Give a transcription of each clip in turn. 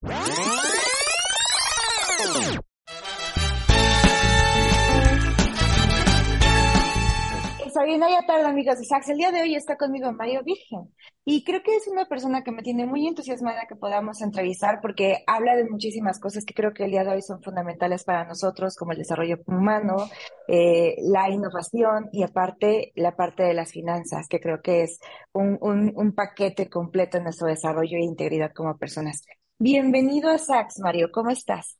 cbp.gov/careers. ya tarde, amigos de Sax. El día de hoy está conmigo Mario Virgen. Y creo que es una persona que me tiene muy entusiasmada que podamos entrevistar porque habla de muchísimas cosas que creo que el día de hoy son fundamentales para nosotros, como el desarrollo humano, eh, la innovación y aparte la parte de las finanzas, que creo que es un, un, un paquete completo en nuestro desarrollo e integridad como personas. Bienvenido a Sax, Mario. ¿Cómo estás?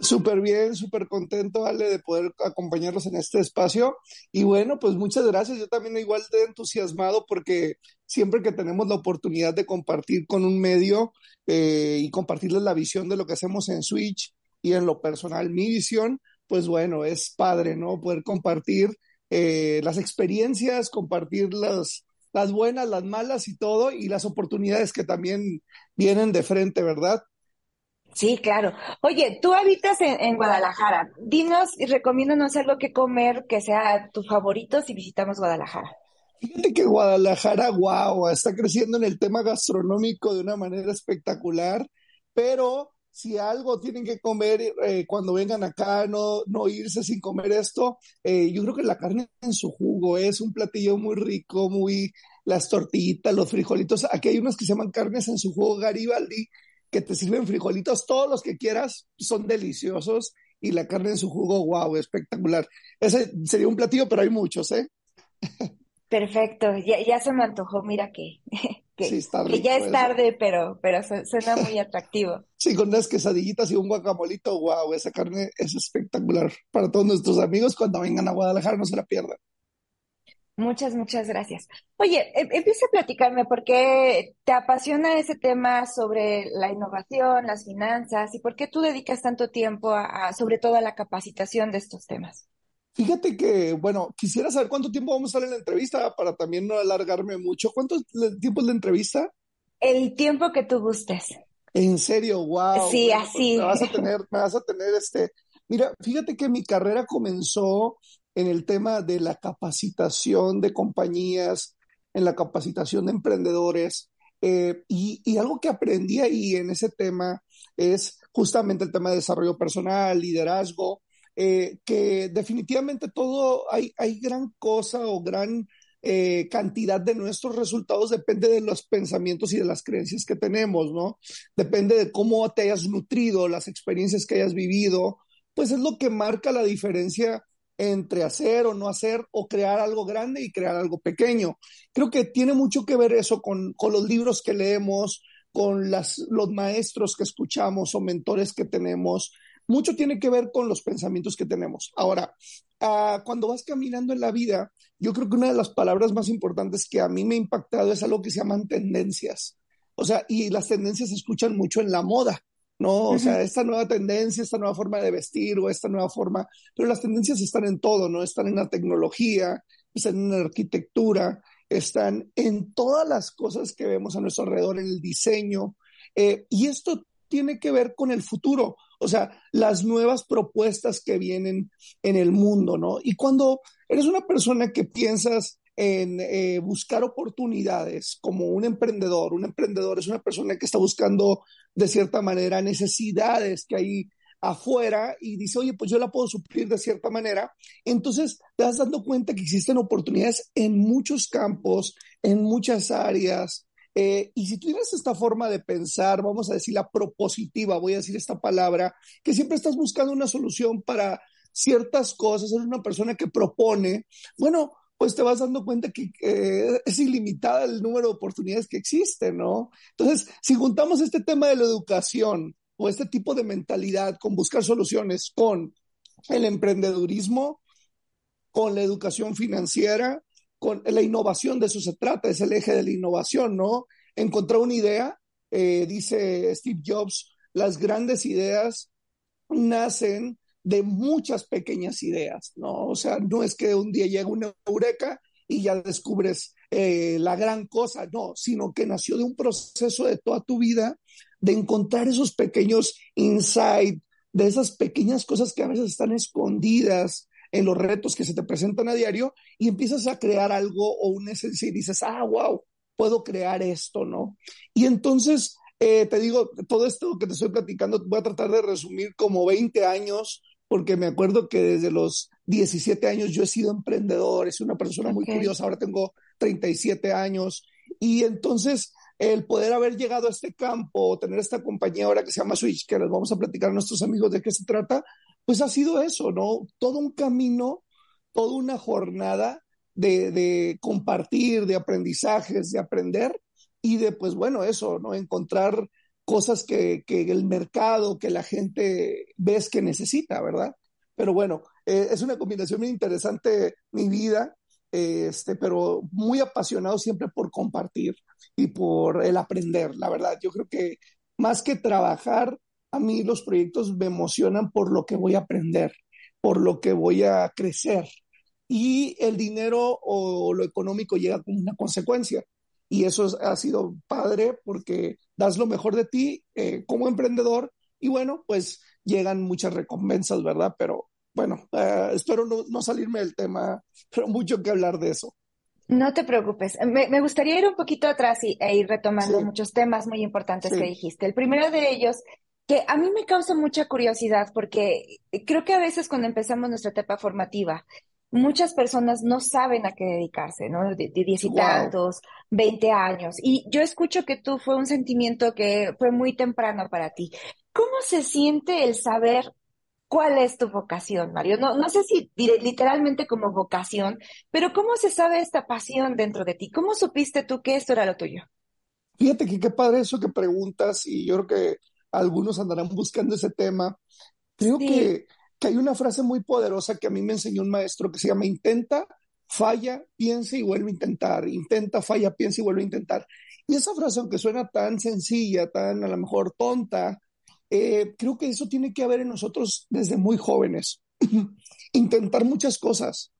Súper bien, súper contento, Ale, de poder acompañarlos en este espacio. Y bueno, pues muchas gracias. Yo también igual de entusiasmado porque siempre que tenemos la oportunidad de compartir con un medio eh, y compartirles la visión de lo que hacemos en Switch y en lo personal mi visión, pues bueno, es padre, ¿no? Poder compartir eh, las experiencias, compartir las, las buenas, las malas y todo, y las oportunidades que también vienen de frente, ¿verdad? Sí, claro. Oye, tú habitas en, Guadalajara. Dinos y recomiéndanos algo que comer que sea tu favorito si visitamos Guadalajara. Fíjate que Guadalajara, wow, está creciendo en el tema gastronómico de una manera espectacular, pero si algo tienen que comer eh, cuando vengan acá, no, no irse sin comer esto, eh, yo creo que la carne en su jugo es un platillo muy rico, muy las tortillitas, los frijolitos. Aquí hay unos que se llaman carnes en su jugo Garibaldi, que te sirven frijolitos, todos los que quieras, son deliciosos y la carne en su jugo, wow, espectacular. Ese sería un platillo, pero hay muchos, ¿eh? Perfecto, ya, ya se me antojó, mira que, que, ya es tarde, pero, pero suena muy atractivo. Sí, con unas quesadillitas y un guacamolito, wow, esa carne es espectacular. Para todos nuestros amigos, cuando vengan a Guadalajara, no se la pierdan. Muchas, muchas gracias. Oye, em, empieza a platicarme por qué te apasiona ese tema sobre la innovación, las finanzas y por qué tú dedicas tanto tiempo a, sobre todo a la capacitación de estos temas. Fíjate que, bueno, quisiera saber cuánto tiempo vamos a estar en la entrevista para también no alargarme mucho. ¿Cuánto tiempo es la entrevista? El tiempo que tú gustes. En serio, wow. Sí, pues, así. me vas a tener, me vas a tener este. Mira, fíjate que mi carrera comenzó en el tema de la capacitación de compañías, en la capacitación de emprendedores. Eh, y, algo que aprendí ahí en ese tema es justamente el tema de desarrollo personal, liderazgo, eh, que definitivamente todo, hay, hay gran cosa o gran eh, cantidad de nuestros resultados depende de los pensamientos y de las creencias que tenemos, ¿no? Depende de cómo te hayas nutrido, las experiencias que hayas vivido, pues es lo que marca la diferencia entre hacer o no hacer o crear algo grande y crear algo pequeño. Creo que tiene mucho que ver eso con, los libros que leemos, con las, los maestros que escuchamos o mentores que tenemos. Mucho tiene que ver con los pensamientos que tenemos. Ahora, ah, cuando vas caminando en la vida, yo creo que una de las palabras más importantes que a mí me ha impactado es algo que se llaman tendencias. O sea, y las tendencias se escuchan mucho en la moda. ¿no? O sea, esta nueva tendencia, esta nueva forma de vestir o esta nueva forma, pero las tendencias están en todo, ¿no? Están en la tecnología, están en la arquitectura, están en todas las cosas que vemos a nuestro alrededor, en el diseño, eh, y esto tiene que ver con el futuro, o sea, las nuevas propuestas que vienen en el mundo, ¿no? Y cuando eres una persona que piensas en eh, buscar oportunidades como un emprendedor. Un emprendedor es una persona que está buscando de cierta manera necesidades que hay afuera y dice, oye, pues yo la puedo suplir de cierta manera. Entonces te das dando cuenta que existen oportunidades en muchos campos, en muchas áreas. Eh, y si tú tienes esta forma de pensar, vamos a decir la propositiva, voy a decir esta palabra, que siempre estás buscando una solución para ciertas cosas, eres una persona que propone, bueno, pues te vas dando cuenta que es ilimitada el número de oportunidades que existen, ¿no? Entonces, si juntamos este tema de la educación o este tipo de mentalidad con buscar soluciones con el emprendedurismo, con la educación financiera, con la innovación, de eso se trata, es el eje de la innovación, ¿no? Encontrar una idea, eh, dice Steve Jobs, las grandes ideas nacen de muchas pequeñas ideas, ¿no? O sea, no es que un día llega una eureka y ya descubres eh, la gran cosa, no, sino que nació de un proceso de toda tu vida de encontrar esos pequeños insights, de esas pequeñas cosas que a veces están escondidas en los retos que se te presentan a diario y empiezas a crear algo o una esencia y dices, ah, wow, puedo crear esto, ¿no? Y entonces, eh, te digo, todo esto que te estoy platicando, voy a tratar de resumir como 20 años, porque me acuerdo que desde los 17 años yo he sido emprendedor, es una persona muy curiosa, ahora tengo 37 años, y entonces el poder haber llegado a este campo, tener esta compañía ahora que se llama Switch, que les vamos a platicar a nuestros amigos de qué se trata, pues ha sido eso, ¿no? Todo un camino, toda una jornada de, compartir, de aprendizajes, de aprender y de, pues bueno, eso, ¿no? Encontrar cosas que, el mercado, que la gente ves que necesita, ¿verdad? Pero bueno, eh, es una combinación muy interesante mi vida, este, pero muy apasionado siempre por compartir y por el aprender, la verdad. Yo creo que más que trabajar, a mí los proyectos me emocionan por lo que voy a aprender, por lo que voy a crecer, y el dinero o lo económico llega como una consecuencia. Y eso ha sido padre porque das lo mejor de ti eh, como emprendedor y bueno, pues llegan muchas recompensas, ¿verdad? Pero bueno, eh, espero no, salirme del tema, pero mucho que hablar de eso. No te preocupes. Me, gustaría ir un poquito atrás y, e ir retomando muchos temas muy importantes que dijiste. El primero de ellos, que a mí me causa mucha curiosidad porque creo que a veces cuando empezamos nuestra etapa formativa, muchas personas no saben a qué dedicarse, ¿no? De, diez y tantos, veinte años. Y yo escucho que tú fue un sentimiento que fue muy temprano para ti. ¿Cómo se siente el saber cuál es tu vocación, Mario? No, no sé si literalmente como vocación, pero ¿cómo se sabe esta pasión dentro de ti? ¿Cómo supiste tú que esto era lo tuyo? Fíjate que qué padre eso que preguntas y yo creo que algunos andarán buscando ese tema. Creo que que hay una frase muy poderosa que a mí me enseñó un maestro que se llama intenta, falla, piensa y vuelve a intentar, intenta, falla, piensa y vuelve a intentar. Y esa frase, aunque suena tan sencilla, tan a lo mejor tonta, eh, creo que eso tiene que haber en nosotros desde muy jóvenes. Intentar muchas cosas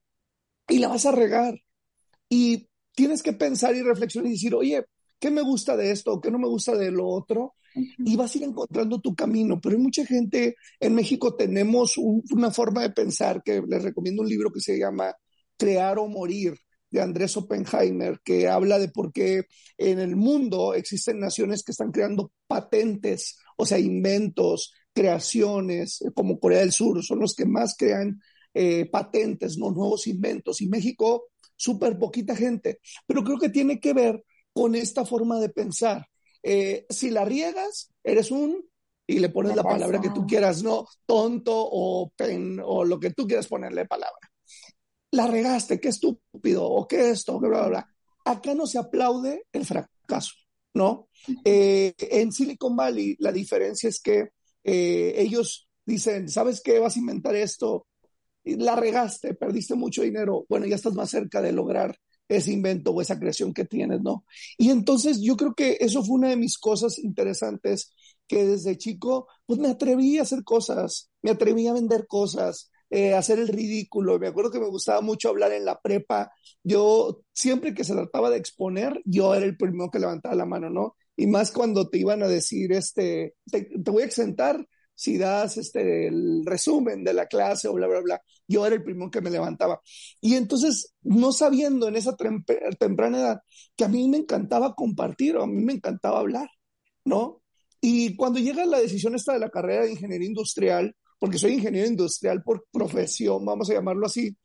y la vas a regar. Y tienes que pensar y reflexionar y decir, oye, ¿qué me gusta de esto? ¿Qué no me gusta de lo otro? y vas a ir encontrando tu camino. Pero hay mucha gente, en México tenemos una forma de pensar que les recomiendo un libro que se llama Crear o Morir de Andrés Oppenheimer, que habla de por qué en el mundo existen naciones que están creando patentes, o sea, inventos, creaciones, como Corea del Sur, son los que más crean eh, patentes, ¿no? nuevos inventos. Y México, súper poquita gente. Pero creo que tiene que ver con esta forma de pensar. Eh, si la riegas, eres un, y le pones la palabra que tú quieras, ¿no? Tonto o pen, o lo que tú quieras ponerle palabra. La regaste, qué estúpido, o qué esto, bla, bla, bla. Acá no se aplaude el fracaso, ¿no? Eh, en Silicon Valley la diferencia es que eh, ellos dicen, ¿sabes qué? Vas a inventar esto, la regaste, perdiste mucho dinero, bueno, ya estás más cerca de lograr ese invento o esa creación que tienes, ¿no? Y entonces yo creo que eso fue una de mis cosas interesantes que desde chico, pues me atreví a hacer cosas, me atreví a vender cosas, eh, hacer el ridículo. Me acuerdo que me gustaba mucho hablar en la prepa. Yo, siempre que se trataba de exponer, yo era el primero que levantaba la mano, ¿no? Y más cuando te iban a decir, este, te, te voy a exentar si das este, el resumen de la clase o bla, bla, bla. Yo era el primero que me levantaba. Y entonces, no sabiendo en esa temprana edad que a mí me encantaba compartir o a mí me encantaba hablar, ¿no? Y cuando llega la decisión esta de la carrera de ingeniería industrial, porque soy ingeniero industrial por profesión, vamos a llamarlo así,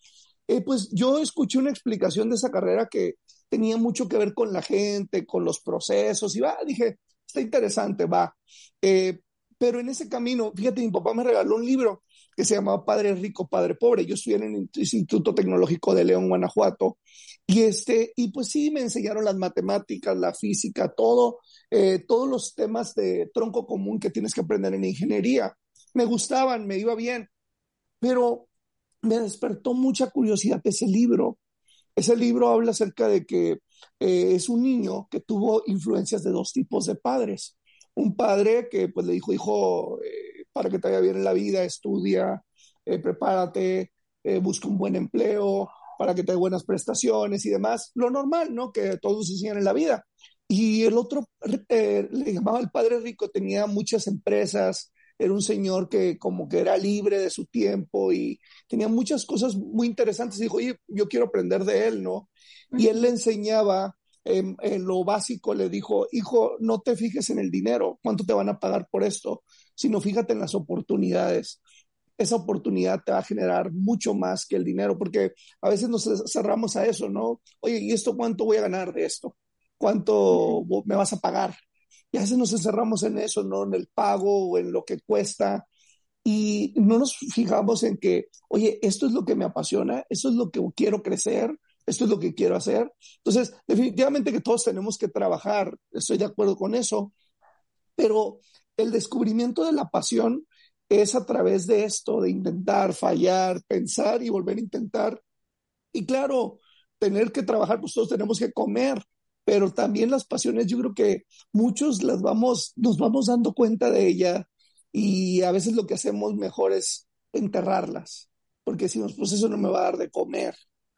eh, pues yo escuché una explicación de esa carrera que tenía mucho que ver con la gente, con los procesos, y va, dije, está interesante, va. Eh, pero en ese camino, fíjate, mi papá me regaló un libro que se llamaba Padre Rico, Padre Pobre. Yo estudié en el Instituto Tecnológico de León, Guanajuato. Y, este, y pues sí, me enseñaron las matemáticas, la física, todo, eh, todos los temas de tronco común que tienes que aprender en ingeniería. Me gustaban, me iba bien, pero me despertó mucha curiosidad ese libro. Ese libro habla acerca de que eh, es un niño que tuvo influencias de dos tipos de padres un padre que pues le dijo, hijo, eh, para que te vaya bien en la vida, estudia, eh, prepárate, eh, busca un buen empleo, para que te dé buenas prestaciones y demás, lo normal, ¿no? Que todos enseñan en la vida. Y el otro, le llamaba el padre rico, tenía muchas empresas, era un señor que como que era libre de su tiempo y tenía muchas cosas muy interesantes. Dijo, oye, yo quiero aprender de él, ¿no? Y él le enseñaba en, lo básico, le dijo, hijo, no te fijes en el dinero, cuánto te van a pagar por esto, sino fíjate en las oportunidades. Esa oportunidad te va a generar mucho más que el dinero, porque a veces nos cerramos a eso, ¿no? Oye, ¿y esto cuánto voy a ganar de esto? ¿Cuánto me vas a pagar? Y a veces nos encerramos en eso, ¿no? En el pago o en lo que cuesta. Y no nos fijamos en que, oye, esto es lo que me apasiona, esto es lo que quiero crecer, esto es lo que quiero hacer. Entonces, definitivamente que todos tenemos que trabajar, estoy de acuerdo con eso, pero el descubrimiento de la pasión es a través de esto, de intentar, fallar, pensar y volver a intentar. Y claro, tener que trabajar, pues todos tenemos que comer, pero también las pasiones, yo creo que muchos las vamos, nos vamos dando cuenta de ella y a veces lo que hacemos mejor es enterrarlas, porque decimos, pues eso no me va a dar de comer,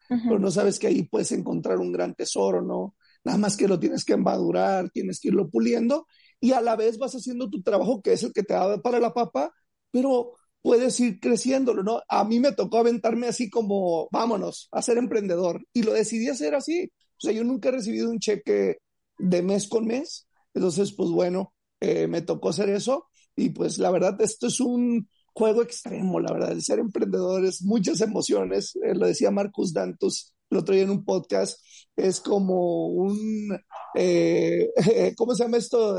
pero no sabes que ahí puedes encontrar un gran tesoro, ¿no? Nada más que lo tienes que madurar, tienes que irlo puliendo y a la vez vas haciendo tu trabajo que es el que te da para la papa, pero puedes ir creciéndolo, ¿no? A mí me tocó aventarme así como, vámonos, a ser emprendedor y lo decidí hacer así. O sea, yo nunca he recibido un cheque de mes con mes, entonces, pues bueno, eh, me tocó hacer eso y pues la verdad, esto es un juego extremo, la verdad, el ser emprendedor es muchas emociones, eh, lo decía Marcus Dantus el otro día en un podcast, es como un, eh, ¿cómo se llama esto?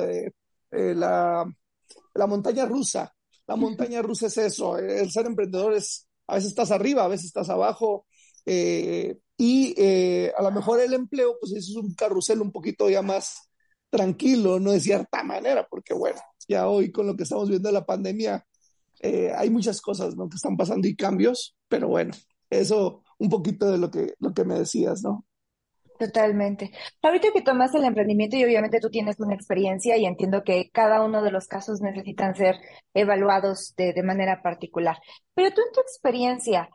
la, la montaña rusa, la montaña rusa es eso, el ser emprendedor es, a veces estás arriba, a veces estás abajo, eh, y eh, a lo mejor el empleo, pues eso es un carrusel un poquito ya más tranquilo, no de cierta manera, porque bueno, ya hoy con lo que estamos viendo de la pandemia, eh, hay muchas cosas que están pasando y cambios, pero bueno, eso un poquito de lo que, lo que me decías, ¿no? Totalmente. Ahorita que tomas el emprendimiento y obviamente tú tienes una experiencia y entiendo que cada uno de los casos necesitan ser evaluados de, de manera particular, pero tú en tu experiencia,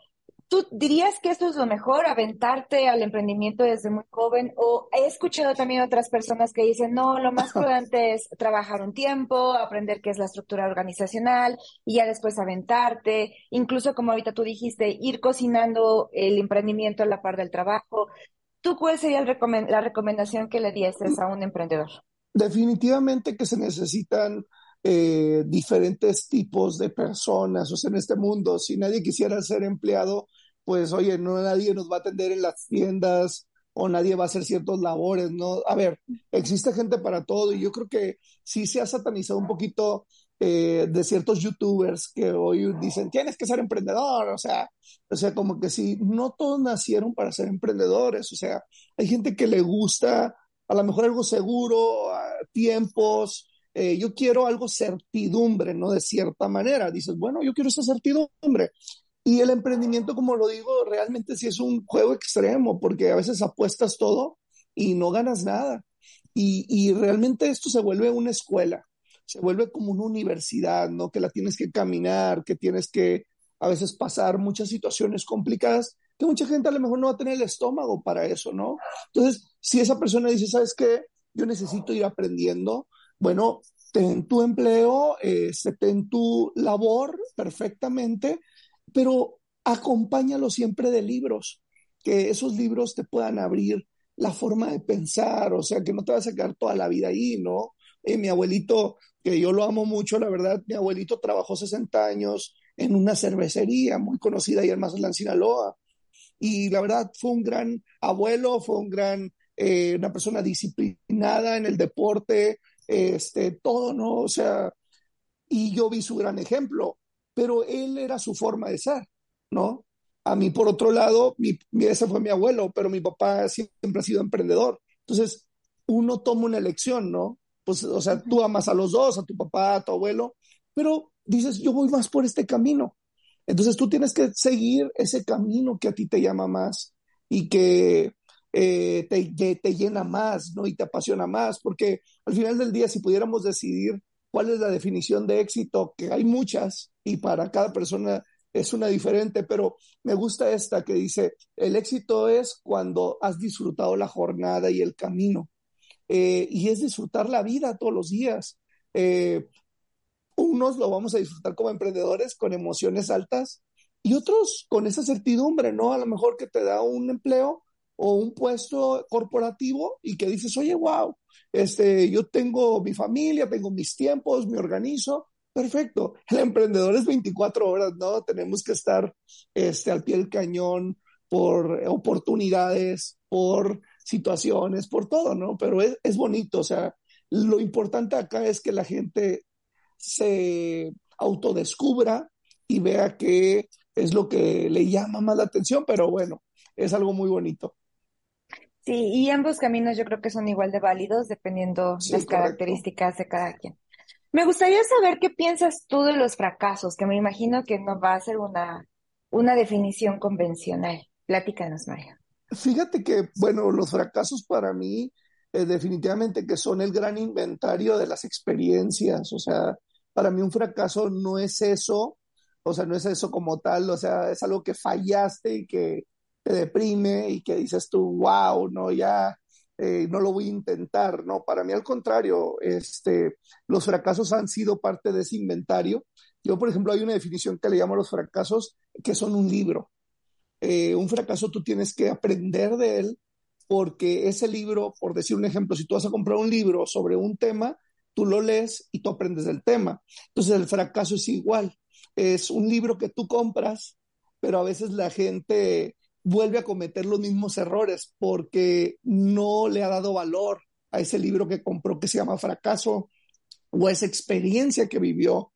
¿Tú dirías que esto es lo mejor, aventarte al emprendimiento desde muy joven? O he escuchado también otras personas que dicen, no, lo más prudente es trabajar un tiempo, aprender qué es la estructura organizacional y ya después aventarte. Incluso como ahorita tú dijiste, ir cocinando el emprendimiento a la par del trabajo. ¿Tú cuál sería la recomendación que le dieses a un emprendedor? Definitivamente que se necesitan eh, diferentes tipos de personas, o sea, en este mundo, si nadie quisiera ser empleado, pues oye, no nadie nos va a atender en las tiendas o nadie va a hacer ciertas labores, ¿no? A ver, existe gente para todo y yo creo que sí se ha satanizado un poquito eh, de ciertos youtubers que hoy dicen, tienes que ser emprendedor, o sea, o sea, como que sí, no todos nacieron para ser emprendedores, o sea, hay gente que le gusta a lo mejor algo seguro, tiempos, eh, yo quiero algo certidumbre, ¿no? De cierta manera, dices, bueno, yo quiero esa certidumbre. Y el emprendimiento, como lo digo, realmente sí es un juego extremo, porque a veces apuestas todo y no ganas nada. Y, y realmente esto se vuelve una escuela, se vuelve como una universidad, ¿no? Que la tienes que caminar, que tienes que a veces pasar muchas situaciones complicadas, que mucha gente a lo mejor no va a tener el estómago para eso, ¿no? Entonces, si esa persona dice, ¿sabes qué? Yo necesito ir aprendiendo, bueno, ten tu empleo, eh, ten tu labor perfectamente, pero acompáñalo siempre de libros, que esos libros te puedan abrir la forma de pensar, o sea, que no te vas a quedar toda la vida ahí, ¿no? Eh, mi abuelito, que yo lo amo mucho, la verdad, mi abuelito trabajó 60 años en una cervecería muy conocida ahí en Mazatlán, Sinaloa, y la verdad fue un gran abuelo, fue un gran, eh, una persona disciplinada en el deporte, este, todo, ¿no? O sea, y yo vi su gran ejemplo pero él era su forma de ser, ¿no? A mí, por otro lado, mi, ese fue mi abuelo, pero mi papá siempre ha sido emprendedor. Entonces, uno toma una elección, ¿no? Pues, o sea, tú amas a los dos, a tu papá, a tu abuelo, pero dices, yo voy más por este camino. Entonces, tú tienes que seguir ese camino que a ti te llama más y que eh, te, te, llena más, ¿no? Y te apasiona más, porque al final del día, si pudiéramos decidir cuál es la definición de éxito, que hay muchas y para cada persona es una diferente, pero me gusta esta que dice, el éxito es cuando has disfrutado la jornada y el camino. Eh, y es disfrutar la vida todos los días. Eh, unos lo vamos a disfrutar como emprendedores con emociones altas y otros con esa certidumbre, ¿no? A lo mejor que te da un empleo o un puesto corporativo y que dices, oye, wow, este, yo tengo mi familia, tengo mis tiempos, me organizo, perfecto. El emprendedor es 24 horas, ¿no? Tenemos que estar este, al pie del cañón por oportunidades, por situaciones, por todo, ¿no? Pero es, es bonito, o sea, lo importante acá es que la gente se autodescubra y vea qué es lo que le llama más la atención, pero bueno, es algo muy bonito. Sí, y ambos caminos yo creo que son igual de válidos dependiendo las características de cada quien. Me gustaría saber qué piensas tú de los fracasos, que me imagino que no va a ser una, una definición convencional. Platícanos, Mario. Fíjate que, bueno, los fracasos para mí eh, definitivamente que son el gran inventario de las experiencias. O sea, para mí un fracaso no es eso, o sea, no es eso como tal, o sea, es algo que fallaste y que te deprime y que dices tú, wow, no, ya eh, no lo voy a intentar, no, para mí al contrario, este, los fracasos han sido parte de ese inventario. Yo, por ejemplo, hay una definición que le llamo a los fracasos, que son un libro. Eh, un fracaso tú tienes que aprender de él porque ese libro, por decir un ejemplo, si tú vas a comprar un libro sobre un tema, tú lo lees y tú aprendes del tema. Entonces el fracaso es igual. Es un libro que tú compras, pero a veces la gente vuelve a cometer los mismos errores porque no le ha dado valor a ese libro que compró que se llama fracaso o a esa experiencia que vivió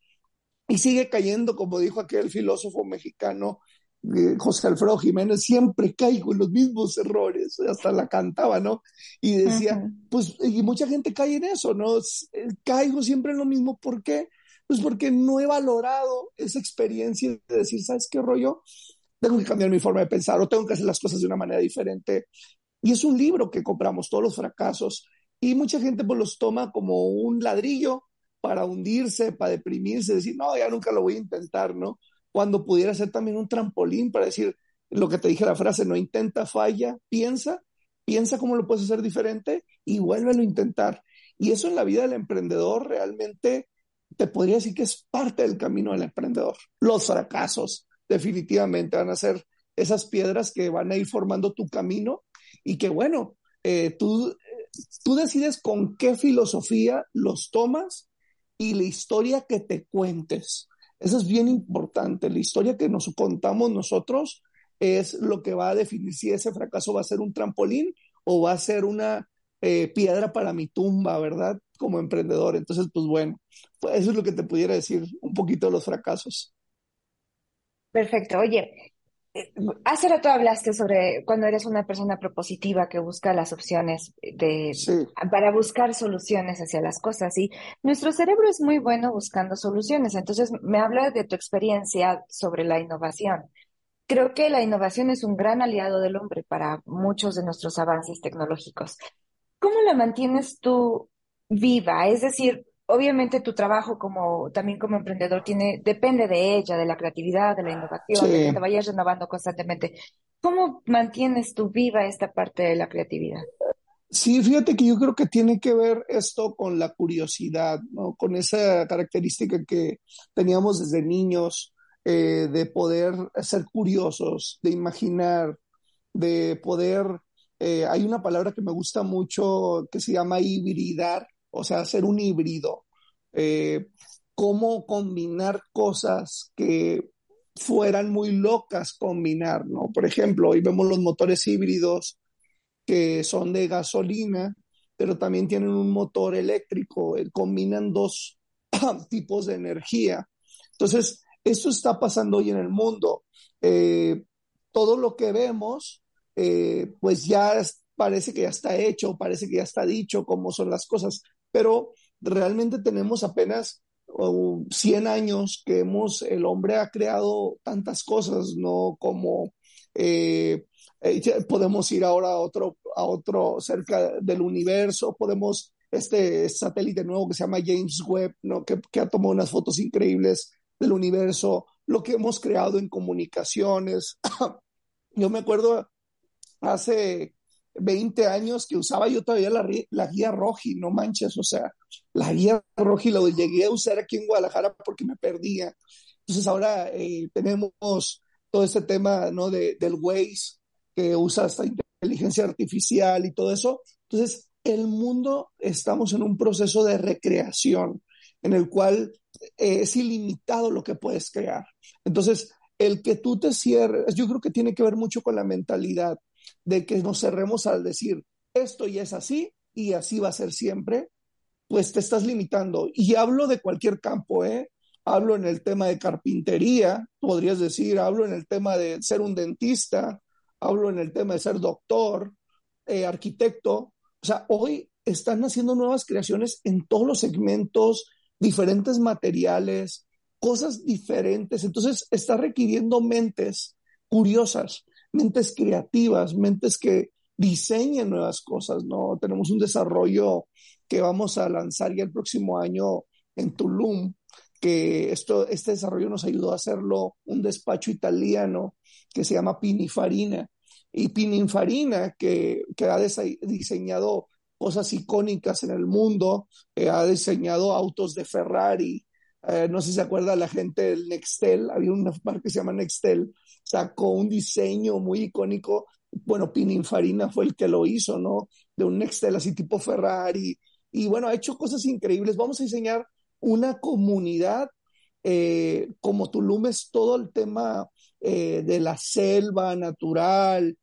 y sigue cayendo, como dijo aquel filósofo mexicano eh, José Alfredo Jiménez, siempre caigo en los mismos errores, hasta la cantaba, ¿no? Y decía, pues, y mucha gente cae en eso, ¿no? Eh, caigo siempre en lo mismo, ¿por qué? Pues porque no he valorado esa experiencia de decir, ¿sabes qué rollo? Tengo que cambiar mi forma de pensar o tengo que hacer las cosas de una manera diferente. Y es un libro que compramos, todos los fracasos, y mucha gente pues los toma como un ladrillo para hundirse, para deprimirse, decir, no, ya nunca lo voy a intentar, ¿no? Cuando pudiera ser también un trampolín para decir lo que te dije la frase, no intenta, falla, piensa, piensa cómo lo puedes hacer diferente y vuélvelo a intentar. Y eso en la vida del emprendedor realmente te podría decir que es parte del camino del emprendedor. Los fracasos, definitivamente van a ser esas piedras que van a ir formando tu camino y que bueno, eh, tú, tú decides con qué filosofía los tomas y la historia que te cuentes. Eso es bien importante. La historia que nos contamos nosotros es lo que va a definir si ese fracaso va a ser un trampolín o va a ser una eh, piedra para mi tumba, ¿verdad? Como emprendedor. Entonces, pues bueno, pues eso es lo que te pudiera decir un poquito de los fracasos. Perfecto. Oye, eh, hace rato hablaste sobre cuando eres una persona propositiva que busca las opciones de, para buscar soluciones hacia las cosas. Y nuestro cerebro es muy bueno buscando soluciones. Entonces, me habla de tu experiencia sobre la innovación. Creo que la innovación es un gran aliado del hombre para muchos de nuestros avances tecnológicos. ¿Cómo la mantienes tú viva? Es decir, obviamente tu trabajo como también como emprendedor tiene depende de ella, de la creatividad, de la innovación, de que te vayas renovando constantemente. ¿Cómo mantienes tú viva esta parte de la creatividad? Sí, fíjate que yo creo que tiene que ver esto con la curiosidad, ¿no? Con esa característica que teníamos desde niños eh, de poder ser curiosos, de imaginar, de poder. Eh, hay una palabra que me gusta mucho que se llama hibridar, o sea, hacer un híbrido, eh, cómo combinar cosas que fueran muy locas combinar, ¿no? Por ejemplo, hoy vemos los motores híbridos que son de gasolina, pero también tienen un motor eléctrico, eh, combinan dos tipos de energía. Entonces, eso está pasando hoy en el mundo. Eh, todo lo que vemos, pues ya parece que ya está hecho, parece que ya está dicho cómo son las cosas, pero realmente tenemos apenas 100 años que hemos, el hombre ha creado tantas cosas, ¿no? Como eh, eh, podemos ir ahora a otro, a otro cerca del universo, podemos este satélite nuevo que se llama James Webb, ¿no? que, que ha tomado unas fotos increíbles del universo, lo que hemos creado en comunicaciones. yo me acuerdo hace 20 años que usaba yo todavía la, la, guía Roji, no manches, o sea, la guía Roji la llegué a usar aquí en Guadalajara porque me perdía. Entonces ahora eh, tenemos todo este tema ¿no? de, del Waze que usa esta inteligencia artificial y todo eso. Entonces, el mundo estamos en un proceso de recreación en el cual eh, es ilimitado lo que puedes crear. Entonces, el que tú te cierres, yo creo que tiene que ver mucho con la mentalidad de que nos cerremos al decir, esto ya es así y así va a ser siempre, pues te estás limitando. Y hablo de cualquier campo, ¿eh? Hablo en el tema de carpintería, podrías decir, hablo en el tema de ser un dentista, hablo en el tema de ser doctor, eh, arquitecto. O sea, hoy están haciendo nuevas creaciones en todos los segmentos, diferentes materiales, cosas diferentes. Entonces, está requiriendo mentes curiosas mentes creativas, mentes que diseñen nuevas cosas, ¿no? Tenemos un desarrollo que vamos a lanzar ya el próximo año en Tulum, que esto, este desarrollo nos ayudó a hacerlo un despacho italiano que se llama Pininfarina. Y Pininfarina, que, que ha diseñado cosas icónicas en el mundo, eh, ha diseñado autos de Ferrari, eh, no sé si se acuerda la gente del Nextel, había una marca que se llama Nextel, sacó un diseño muy icónico. Bueno, Pininfarina fue el que lo hizo, ¿no? De un Nextel así tipo Ferrari. Y bueno, ha hecho cosas increíbles. Vamos a diseñar una comunidad eh, como Tulum es todo el tema eh, de la selva natural,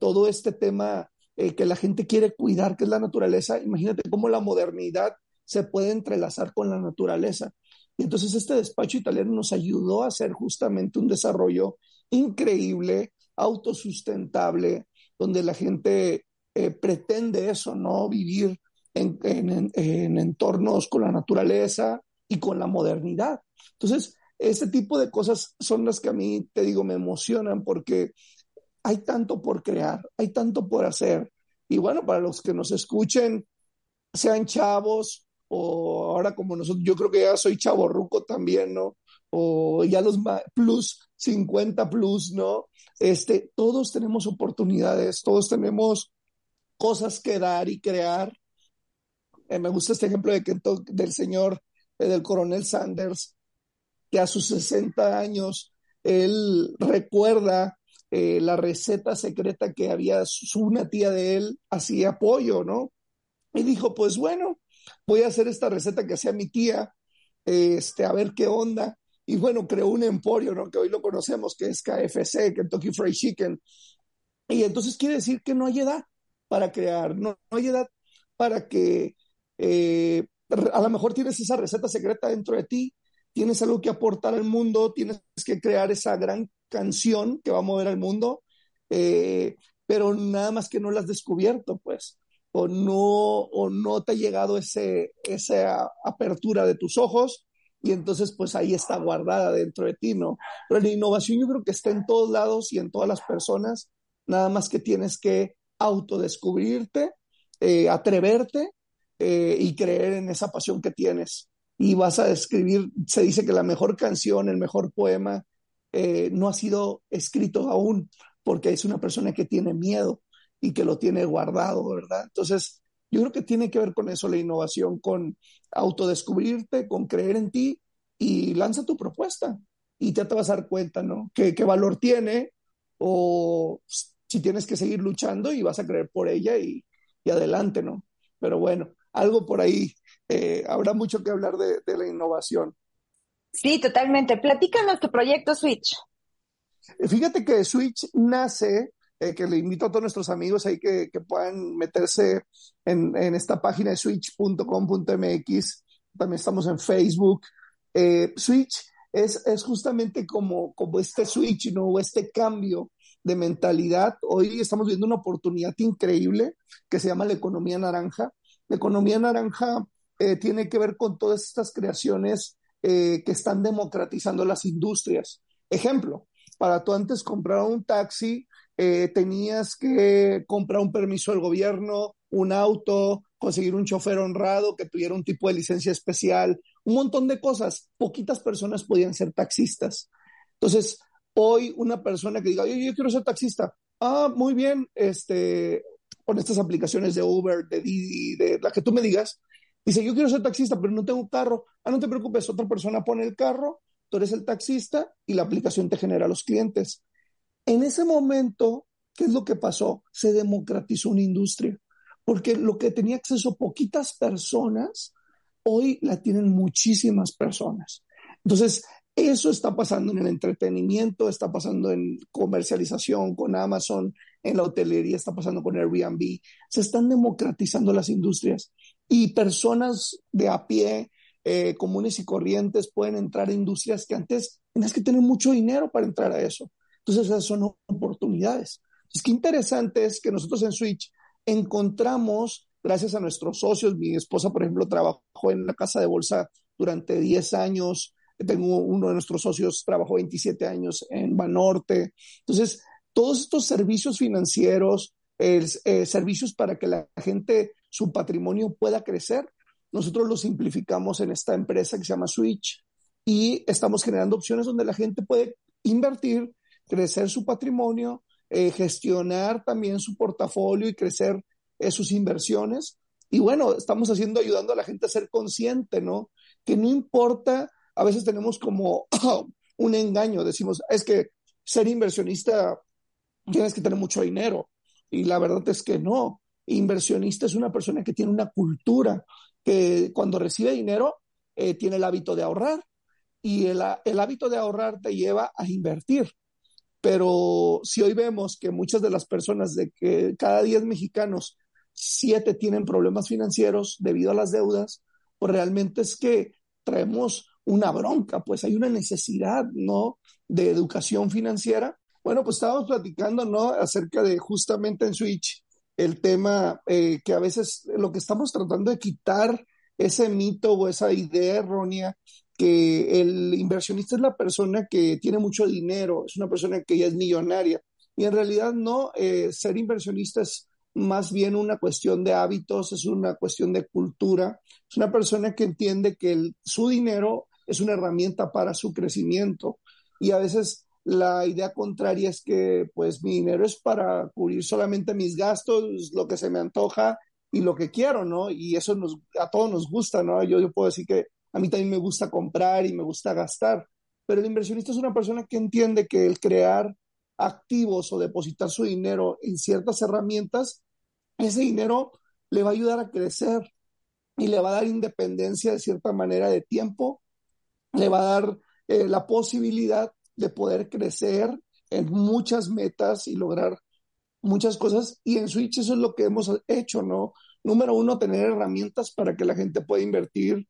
todo este tema que la gente quiere cuidar, que es la naturaleza. Imagínate cómo la modernidad se puede entrelazar con la naturaleza. Y entonces este despacho italiano nos ayudó a hacer justamente un desarrollo increíble, autosustentable, donde la gente eh, pretende eso, ¿no? Vivir en, entornos con la naturaleza y con la modernidad. Entonces, ese tipo de cosas son las que a mí, te digo, me emocionan porque hay tanto por crear, hay tanto por hacer. Y bueno, para los que nos escuchen, sean chavos o ahora como nosotros, yo creo que ya soy chaborruco también, ¿no? o ya los plus 50 plus, ¿no? Este, todos tenemos oportunidades, todos tenemos cosas que dar y crear. Eh, me gusta este ejemplo de que, del señor, eh, del coronel Sanders, que a sus 60 años, él recuerda eh, la receta secreta que había una tía de él hacía pollo, ¿no? Y dijo, pues bueno, voy a hacer esta receta que hacía mi tía, este, a ver qué onda y bueno, creó un emporio, ¿no? Que hoy lo conocemos, que es KFC, Kentucky Fried Chicken. Y entonces quiere decir que no hay edad para crear, no, hay edad para que eh, a lo mejor tienes esa receta secreta dentro de ti, tienes algo que aportar al mundo, tienes que crear esa gran canción que va a mover al mundo, eh, pero nada más que no la has descubierto, pues, o no, o no te ha llegado ese, esa apertura de tus ojos, y entonces pues ahí está guardada dentro de ti, ¿no? Pero la innovación yo creo que está en todos lados y en todas las personas, nada más que tienes que autodescubrirte, eh, atreverte eh, y creer en esa pasión que tienes. Y vas a escribir, se dice que la mejor canción, el mejor poema, eh, no ha sido escrito aún, porque es una persona que tiene miedo y que lo tiene guardado, ¿verdad? Entonces, yo creo que tiene que ver con eso la innovación, con autodescubrirte, con creer en ti y lanza tu propuesta y ya te vas a dar cuenta, ¿no? ¿Qué, qué valor tiene o si tienes que seguir luchando y vas a creer por ella y, y adelante, ¿no? Pero bueno, algo por ahí, eh, habrá mucho que hablar de, de la innovación. Sí, totalmente. Platícanos tu proyecto Switch. Fíjate que Switch nace eh, que le invito a todos nuestros amigos ahí que, que puedan meterse en, en, esta página de switch.com.mx. También estamos en Facebook. Eh, switch es, es justamente como, como este switch, ¿no? O este cambio de mentalidad. Hoy estamos viendo una oportunidad increíble que se llama la economía naranja. La economía naranja eh, tiene que ver con todas estas creaciones que están democratizando las industrias. Ejemplo, para tú antes comprar un taxi, eh, tenías que comprar un permiso del gobierno, un auto, conseguir un chofer honrado que tuviera un tipo de licencia especial, un montón de cosas. Poquitas personas podían ser taxistas. Entonces, hoy una persona que diga, yo, quiero ser taxista, ah, muy bien, este, con estas aplicaciones de Uber, de Didi, de la que tú me digas, dice, yo quiero ser taxista, pero no tengo carro. Ah, no te preocupes, otra persona pone el carro, tú eres el taxista y la aplicación te genera los clientes. En ese momento, ¿qué es lo que pasó? Se democratizó una industria, porque lo que tenía acceso poquitas personas, hoy la tienen muchísimas personas. Entonces, eso está pasando en el entretenimiento, está pasando en comercialización con Amazon, en la hotelería, está pasando con Airbnb. Se están democratizando las industrias y personas de a pie, eh, comunes y corrientes, pueden entrar a industrias que antes tenías que tener mucho dinero para entrar a eso. Entonces, esas son oportunidades. Es que interesante es que nosotros en Switch encontramos, gracias a nuestros socios, mi esposa, por ejemplo, trabajó en la casa de bolsa durante 10 años, tengo uno de nuestros socios, trabajó 27 años en Banorte. Entonces, todos estos servicios financieros, eh, servicios para que la gente, su patrimonio pueda crecer, nosotros lo simplificamos en esta empresa que se llama Switch y estamos generando opciones donde la gente puede invertir, crecer su patrimonio, eh, gestionar también su portafolio y crecer eh, sus inversiones. Y bueno, estamos haciendo, ayudando a la gente a ser consciente, ¿no? Que no importa a veces tenemos como un engaño, decimos, es que ser inversionista tienes que tener mucho dinero. Y la verdad es que no. Inversionista es una persona que tiene una cultura, que cuando recibe dinero eh, tiene el hábito de ahorrar. Y el, el hábito de ahorrar te lleva a invertir. Pero si hoy vemos que muchas de las personas, de que cada 10 mexicanos, 7 tienen problemas financieros debido a las deudas, pues realmente es que traemos una bronca, pues hay una necesidad, ¿no? De educación financiera. Bueno, pues estábamos platicando, ¿no? Acerca de justamente en Switch el tema eh, que a veces lo que estamos tratando de quitar ese mito o esa idea errónea que el inversionista es la persona que tiene mucho dinero, es una persona que ya es millonaria. Y en realidad no, eh, ser inversionista es más bien una cuestión de hábitos, es una cuestión de cultura, es una persona que entiende que su dinero es una herramienta para su crecimiento. Y a veces la idea contraria es que pues mi dinero es para cubrir solamente mis gastos, lo que se me antoja y lo que quiero, ¿no? Y eso nos, a todos nos gusta, ¿no? Yo, yo puedo decir que a mí también me gusta comprar y me gusta gastar, pero el inversionista es una persona que entiende que el crear activos o depositar su dinero en ciertas herramientas, ese dinero le va a ayudar a crecer y le va a dar independencia de cierta manera de tiempo le va a dar eh, la posibilidad de poder crecer en muchas metas y lograr muchas cosas. Y en Switch eso es lo que hemos hecho, ¿no? Número uno, tener herramientas para que la gente pueda invertir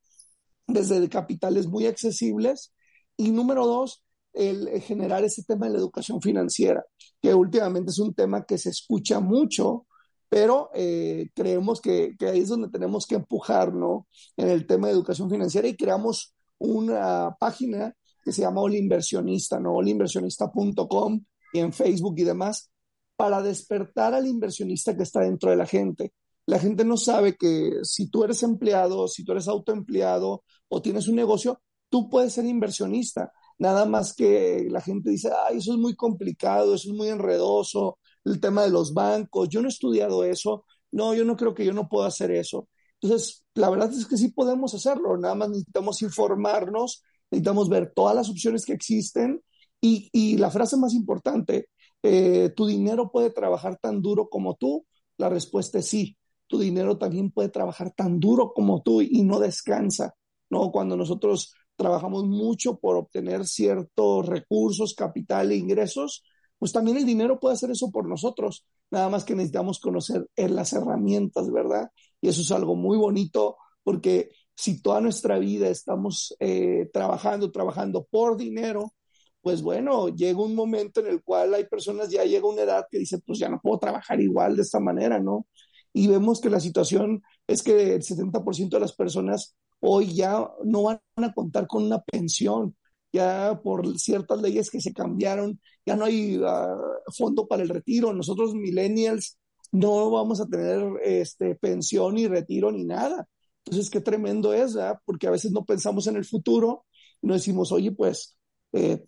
desde capitales muy accesibles. Y número dos, el, generar ese tema de la educación financiera, que últimamente es un tema que se escucha mucho, pero eh, creemos que, ahí es donde tenemos que empujar, ¿no? En el tema de educación financiera y creamos una página que se llama All Inversionista, ¿no? allinversionista.com y en Facebook y demás, para despertar al inversionista que está dentro de la gente. La gente no sabe que si tú eres empleado, si tú eres autoempleado o tienes un negocio, tú puedes ser inversionista. Nada más que la gente dice, ay, eso es muy complicado, eso es muy enredoso, el tema de los bancos, yo no he estudiado eso, no, yo no creo que yo no pueda hacer eso. Entonces, la verdad es que sí podemos hacerlo, nada más necesitamos informarnos, necesitamos ver todas las opciones que existen y, la frase más importante, eh, ¿tu dinero puede trabajar tan duro como tú? La respuesta es sí, tu dinero también puede trabajar tan duro como tú y no descansa, ¿no? Cuando nosotros trabajamos mucho por obtener ciertos recursos, capital e ingresos, pues también el dinero puede hacer eso por nosotros, nada más que necesitamos conocer las herramientas, ¿verdad? Y eso es algo muy bonito porque si toda nuestra vida estamos eh, trabajando, trabajando por dinero, pues bueno, llega un momento en el cual hay personas, ya llega una edad que dice, pues ya no puedo trabajar igual de esta manera, ¿no? Y vemos que la situación es que el 70% de las personas hoy ya no van a contar con una pensión, ya por ciertas leyes que se cambiaron, ya no hay ah, fondo para el retiro. Nosotros millennials no vamos a tener este, pensión ni retiro ni nada. Entonces, qué tremendo es, ¿verdad? Porque a veces no pensamos en el futuro, no decimos, oye, pues, eh,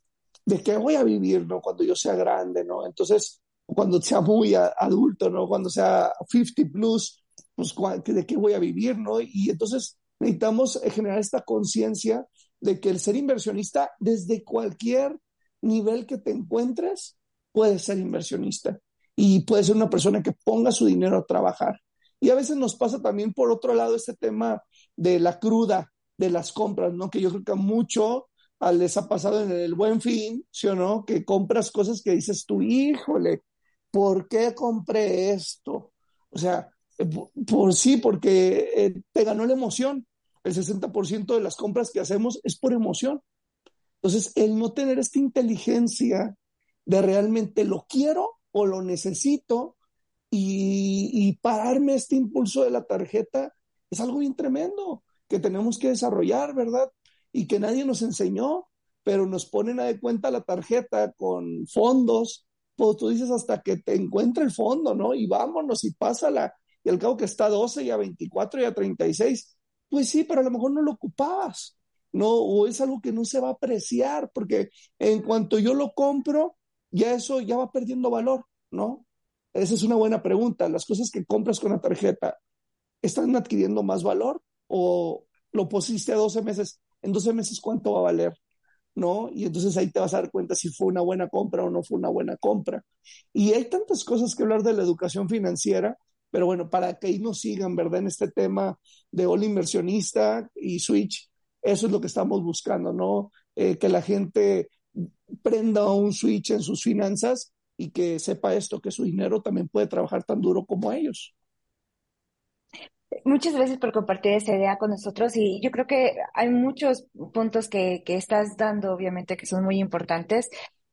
¿de qué voy a vivir, no? Cuando yo sea grande, ¿no? Entonces, cuando sea muy adulto, ¿no? Cuando sea 50 plus, pues, ¿de qué voy a vivir, no? Y entonces necesitamos generar esta conciencia de que el ser inversionista, desde cualquier nivel que te encuentres, puede ser inversionista y puede ser una persona que ponga su dinero a trabajar. Y a veces nos pasa también por otro lado este tema de la cruda de las compras, ¿no? Que yo creo que mucho les ha pasado en el buen fin, ¿sí o no? Que compras cosas que dices tú, híjole, ¿por qué compré esto? O sea, eh, por, sí, porque eh, te ganó la emoción. El 60% de las compras que hacemos es por emoción. Entonces, el no tener esta inteligencia de realmente lo quiero o lo necesito y, pararme este impulso de la tarjeta es algo bien tremendo que tenemos que desarrollar, ¿verdad? Y que nadie nos enseñó, pero nos ponen a de cuenta la tarjeta con fondos, pues tú dices hasta que te encuentre el fondo, ¿no? Y vámonos y pásala. Y al cabo que está a 12 y a 24 y a 36, pues sí, pero a lo mejor no lo ocupabas, ¿no? O es algo que no se va a apreciar, porque en cuanto yo lo compro, ya eso ya va perdiendo valor, ¿no? Esa es una buena pregunta. ¿Las cosas que compras con la tarjeta están adquiriendo más valor o lo pusiste a 12 meses? En 12 meses, ¿cuánto va a valer? ¿No? Y entonces ahí te vas a dar cuenta si fue una buena compra o no fue una buena compra. Y hay tantas cosas que hablar de la educación financiera, pero bueno, para que ahí nos sigan, ¿verdad? En este tema de All Inversionista y Switch, eso es lo que estamos buscando, ¿no? Eh, que la gente prenda un switch en sus finanzas y que sepa esto, que su dinero también puede trabajar tan duro como ellos. Muchas gracias por compartir esa idea con nosotros y yo creo que hay muchos puntos que, que estás dando, obviamente, que son muy importantes.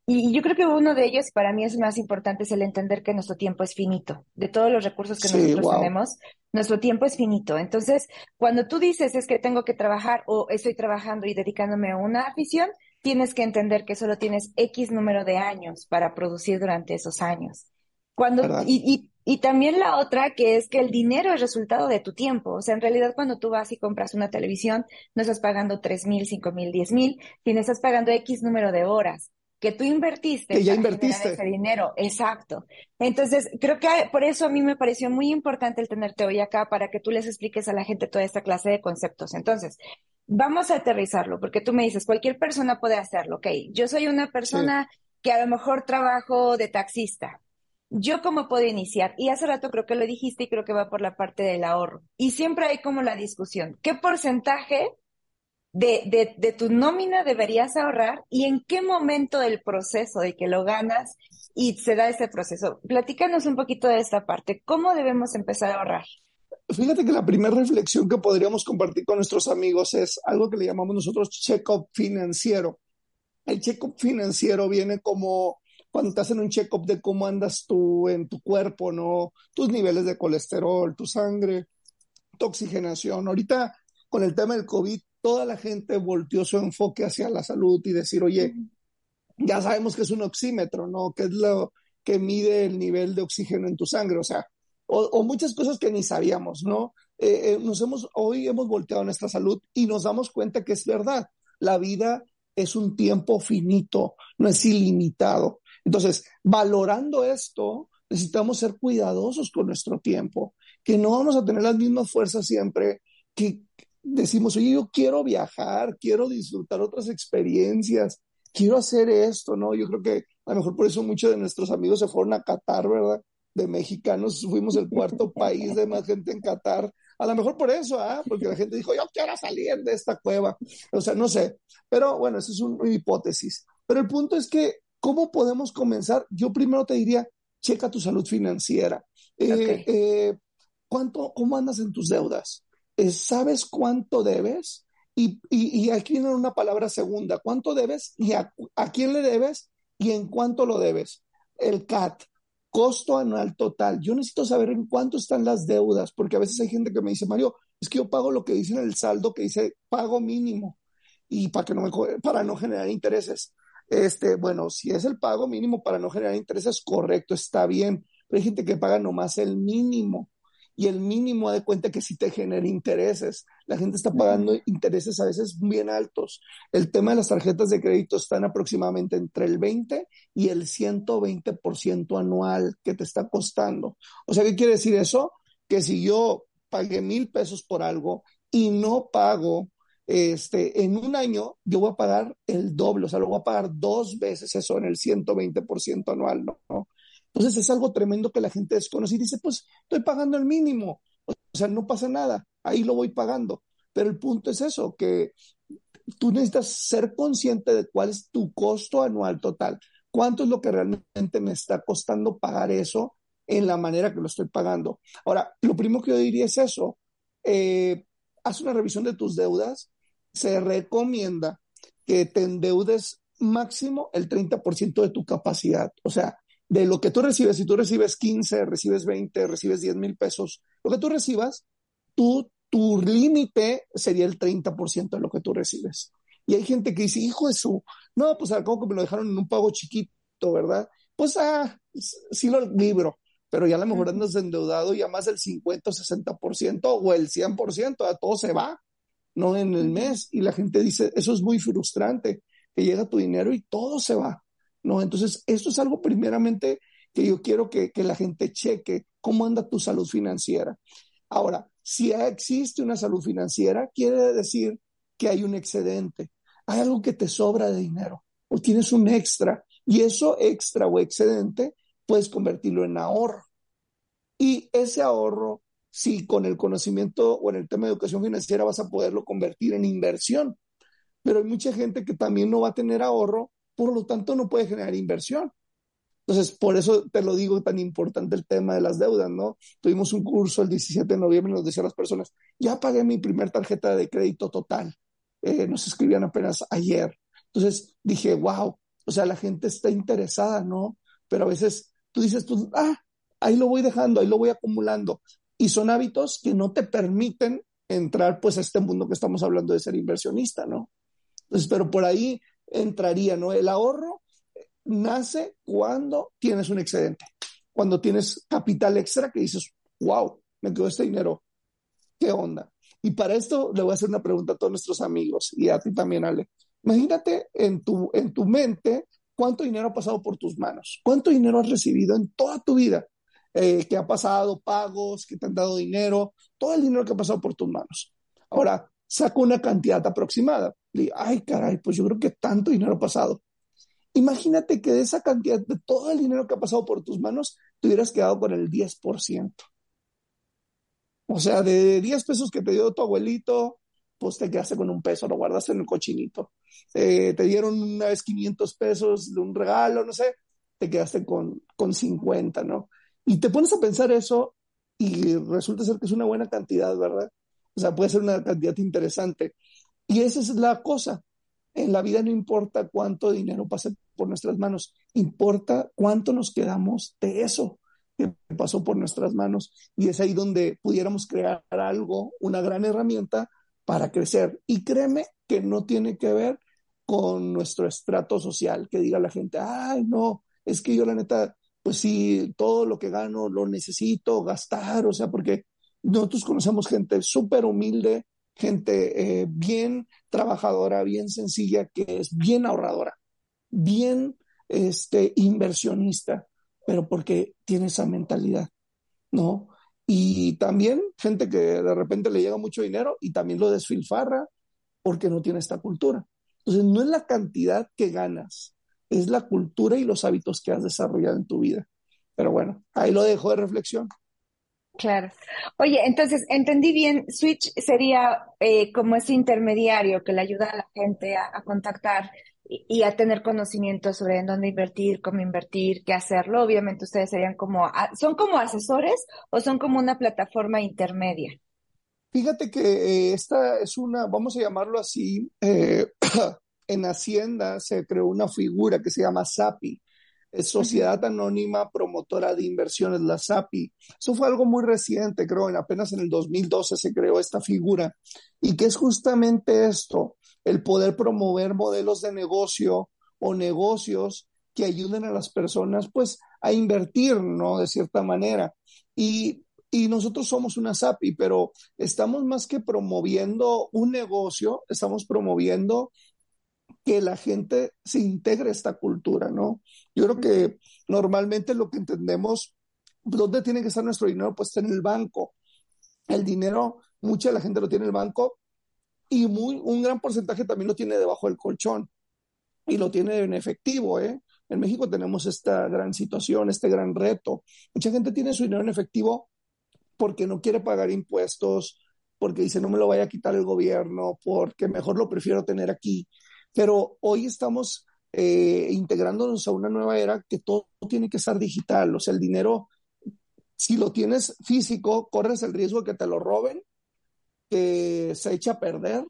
Y yo creo que uno de ellos, para mí es más importante, es el entender que nuestro tiempo es finito. De todos los recursos que nosotros tenemos, nuestro tiempo es finito. Entonces, cuando tú dices es que tengo que trabajar o estoy trabajando y dedicándome a una afición, tienes que entender que solo tienes X número de años para producir durante esos años. Cuando, y, y, también la otra, que es que el dinero es resultado de tu tiempo. O sea, en realidad cuando tú vas y compras una televisión, no estás pagando tres mil, cinco mil, diez mil, sino estás pagando X número de horas que tú invertiste. Que ya invertiste. Ese dinero, exacto. Entonces, creo que por eso a mí me pareció muy importante el tenerte hoy acá para que tú les expliques a la gente toda esta clase de conceptos. Entonces, vamos a aterrizarlo, porque tú me dices, cualquier persona puede hacerlo, ok. Yo soy una persona que a lo mejor trabajo de taxista. ¿Yo cómo puedo iniciar? Y hace rato creo que lo dijiste y creo que va por la parte del ahorro. Y siempre hay como la discusión, ¿qué porcentaje de, de, tu nómina deberías ahorrar y en qué momento del proceso de que lo ganas y se da ese proceso? Platícanos un poquito de esta parte. ¿Cómo debemos empezar a ahorrar? Fíjate que la primera reflexión que podríamos compartir con nuestros amigos es algo que le llamamos nosotros check-up financiero. El check-up financiero viene como cuando te hacen un check-up de cómo andas tú en tu cuerpo, ¿no? Tus niveles de colesterol, tu sangre, tu oxigenación. Ahorita, con el tema del COVID, toda la gente volteó su enfoque hacia la salud y decir, oye, ya sabemos que es un oxímetro, ¿no? Que es lo que mide el nivel de oxígeno en tu sangre. O sea, o, muchas cosas que ni sabíamos, ¿no? Eh, eh, nos hemos, hoy hemos volteado nuestra salud y nos damos cuenta que es verdad. La vida es un tiempo finito, no es ilimitado. Entonces, valorando esto, necesitamos ser cuidadosos con nuestro tiempo, que no vamos a tener las mismas fuerzas siempre, que decimos, oye, yo quiero viajar, quiero disfrutar otras experiencias, quiero hacer esto, ¿no? Yo creo que a lo mejor por eso muchos de nuestros amigos se fueron a Qatar, ¿verdad? de mexicanos, fuimos el cuarto país de más gente en Qatar. A lo mejor por eso, ¿ah? porque la gente dijo, yo quiero salir de esta cueva. O sea, no sé. Pero bueno, eso es una hipótesis. Pero el punto es que, ¿cómo podemos comenzar? Yo primero te diría, checa tu salud financiera. Eh, eh, ¿cuánto, ¿Cómo andas en tus deudas? Eh, ¿Sabes cuánto debes? Y, y, aquí viene una palabra segunda. ¿Cuánto debes y a, a quién le debes y en cuánto lo debes? El CAT, costo anual total. Yo necesito saber en cuánto están las deudas, porque a veces hay gente que me dice, Mario, es que yo pago lo que dice en el saldo, que dice pago mínimo, y para, que no me, para no generar intereses. Este, bueno, si es el pago mínimo para no generar intereses, correcto, está bien, pero hay gente que paga nomás el mínimo y el mínimo de cuenta que sí te genera intereses. La gente está pagando intereses a veces bien altos. El tema de las tarjetas de crédito están aproximadamente entre el 20 y el 120% anual que te está costando. O sea, ¿qué quiere decir eso? Que si yo pagué mil pesos por algo y no pago este, en un año, yo voy a pagar el doble, o sea, lo voy a pagar dos veces eso en el 120% anual, ¿no? Entonces es algo tremendo que la gente desconoce y dice, pues estoy pagando el mínimo, o sea, no pasa nada, ahí lo voy pagando. Pero el punto es eso, que tú necesitas ser consciente de cuál es tu costo anual total, cuánto es lo que realmente me está costando pagar eso en la manera que lo estoy pagando. Ahora, lo primero que yo diría es eso, eh, haz una revisión de tus deudas, se recomienda que te endeudes máximo el 30% de tu capacidad. O sea, de lo que tú recibes, si tú recibes 15, recibes 20, recibes 10 mil pesos, lo que tú recibas, tú, tu límite sería el 30% de lo que tú recibes. Y hay gente que dice, hijo de su, no, pues al cabo que me lo dejaron en un pago chiquito, ¿verdad? Pues ah, sí lo libro, pero ya a lo mejor andas endeudado ya más del 50 o 60% o el 100%, a todo se va, ¿no? En el mes. Y la gente dice, eso es muy frustrante, que llega tu dinero y todo se va. ¿no? Entonces, esto es algo primeramente que yo quiero que, la gente cheque cómo anda tu salud financiera. Ahora, si existe una salud financiera, quiere decir que hay un excedente, hay algo que te sobra de dinero o tienes un extra y eso extra o excedente puedes convertirlo en ahorro. Y ese ahorro, si con el conocimiento o en el tema de educación financiera vas a poderlo convertir en inversión. Pero hay mucha gente que también no va a tener ahorro por lo tanto no puede generar inversión. Entonces, por eso te lo digo tan importante el tema de las deudas, ¿no? Tuvimos un curso el 17 de noviembre y nos decían las personas, ya pagué mi primer tarjeta de crédito total. Eh, nos escribían apenas ayer. Entonces dije, wow, o sea, la gente está interesada, ¿no? Pero a veces tú dices, pues, ah, ahí lo voy dejando, ahí lo voy acumulando. Y son hábitos que no te permiten entrar pues a este mundo que estamos hablando de ser inversionista, ¿no? Entonces, pero por ahí entraría, ¿no? El ahorro nace cuando tienes un excedente, cuando tienes capital extra que dices, wow, me quedó este dinero, ¿qué onda? Y para esto le voy a hacer una pregunta a todos nuestros amigos y a ti también, Ale. Imagínate en tu, en tu mente cuánto dinero ha pasado por tus manos, cuánto dinero has recibido en toda tu vida, eh, que ha pasado, pagos, que te han dado dinero, todo el dinero que ha pasado por tus manos. Ahora, saco una cantidad aproximada. Le ay, caray, pues yo creo que tanto dinero ha pasado. Imagínate que de esa cantidad, de todo el dinero que ha pasado por tus manos, te hubieras quedado con el 10%. O sea, de 10 pesos que te dio tu abuelito, pues te quedaste con un peso, lo guardaste en el cochinito. Eh, te dieron una vez 500 pesos de un regalo, no sé, te quedaste con, con 50, ¿no? Y te pones a pensar eso y resulta ser que es una buena cantidad, ¿verdad? O sea, puede ser una cantidad interesante. Y esa es la cosa. En la vida no importa cuánto dinero pase por nuestras manos, importa cuánto nos quedamos de eso que pasó por nuestras manos. Y es ahí donde pudiéramos crear algo, una gran herramienta para crecer. Y créeme que no tiene que ver con nuestro estrato social, que diga la gente, ay, no, es que yo la neta, pues sí, todo lo que gano lo necesito gastar, o sea, porque nosotros conocemos gente súper humilde, gente eh, bien trabajadora, bien sencilla, que es bien ahorradora, bien este, inversionista, pero porque tiene esa mentalidad, ¿no? Y también gente que de repente le llega mucho dinero y también lo desfilfarra porque no tiene esta cultura. Entonces, no es la cantidad que ganas, es la cultura y los hábitos que has desarrollado en tu vida. Pero bueno, ahí lo dejo de reflexión. Claro. Oye, entonces, entendí bien, Switch sería eh, como ese intermediario que le ayuda a la gente a, contactar y, a tener conocimiento sobre en dónde invertir, cómo invertir, qué hacerlo. Obviamente ustedes serían como, ¿son como asesores o son como una plataforma intermedia? Fíjate que eh, esta es una, vamos a llamarlo así, eh, en Hacienda se creó una figura que se llama SAPI, Sociedad Anónima Promotora de Inversiones, la SAPI. Eso fue algo muy reciente, creo, en apenas en el 2012 se creó esta figura. Y que es justamente esto, el poder promover modelos de negocio o negocios que ayuden a las personas, pues, a invertir, ¿no? De cierta manera. Y, y nosotros somos una SAPI, pero estamos más que promoviendo un negocio, estamos promoviendo que la gente se integre a esta cultura, ¿no? Yo creo que normalmente lo que entendemos, ¿dónde tiene que estar nuestro dinero? Pues en el banco. El dinero, mucha de la gente lo tiene en el banco y muy, un gran porcentaje también lo tiene debajo del colchón y lo tiene en efectivo, ¿eh? En México tenemos esta gran situación, este gran reto. Mucha gente tiene su dinero en efectivo porque no quiere pagar impuestos, porque dice no me lo vaya a quitar el gobierno, porque mejor lo prefiero tener aquí. Pero hoy estamos eh, integrándonos a una nueva era que todo tiene que ser digital. O sea, el dinero, si lo tienes físico, corres el riesgo de que te lo roben, que se echa a perder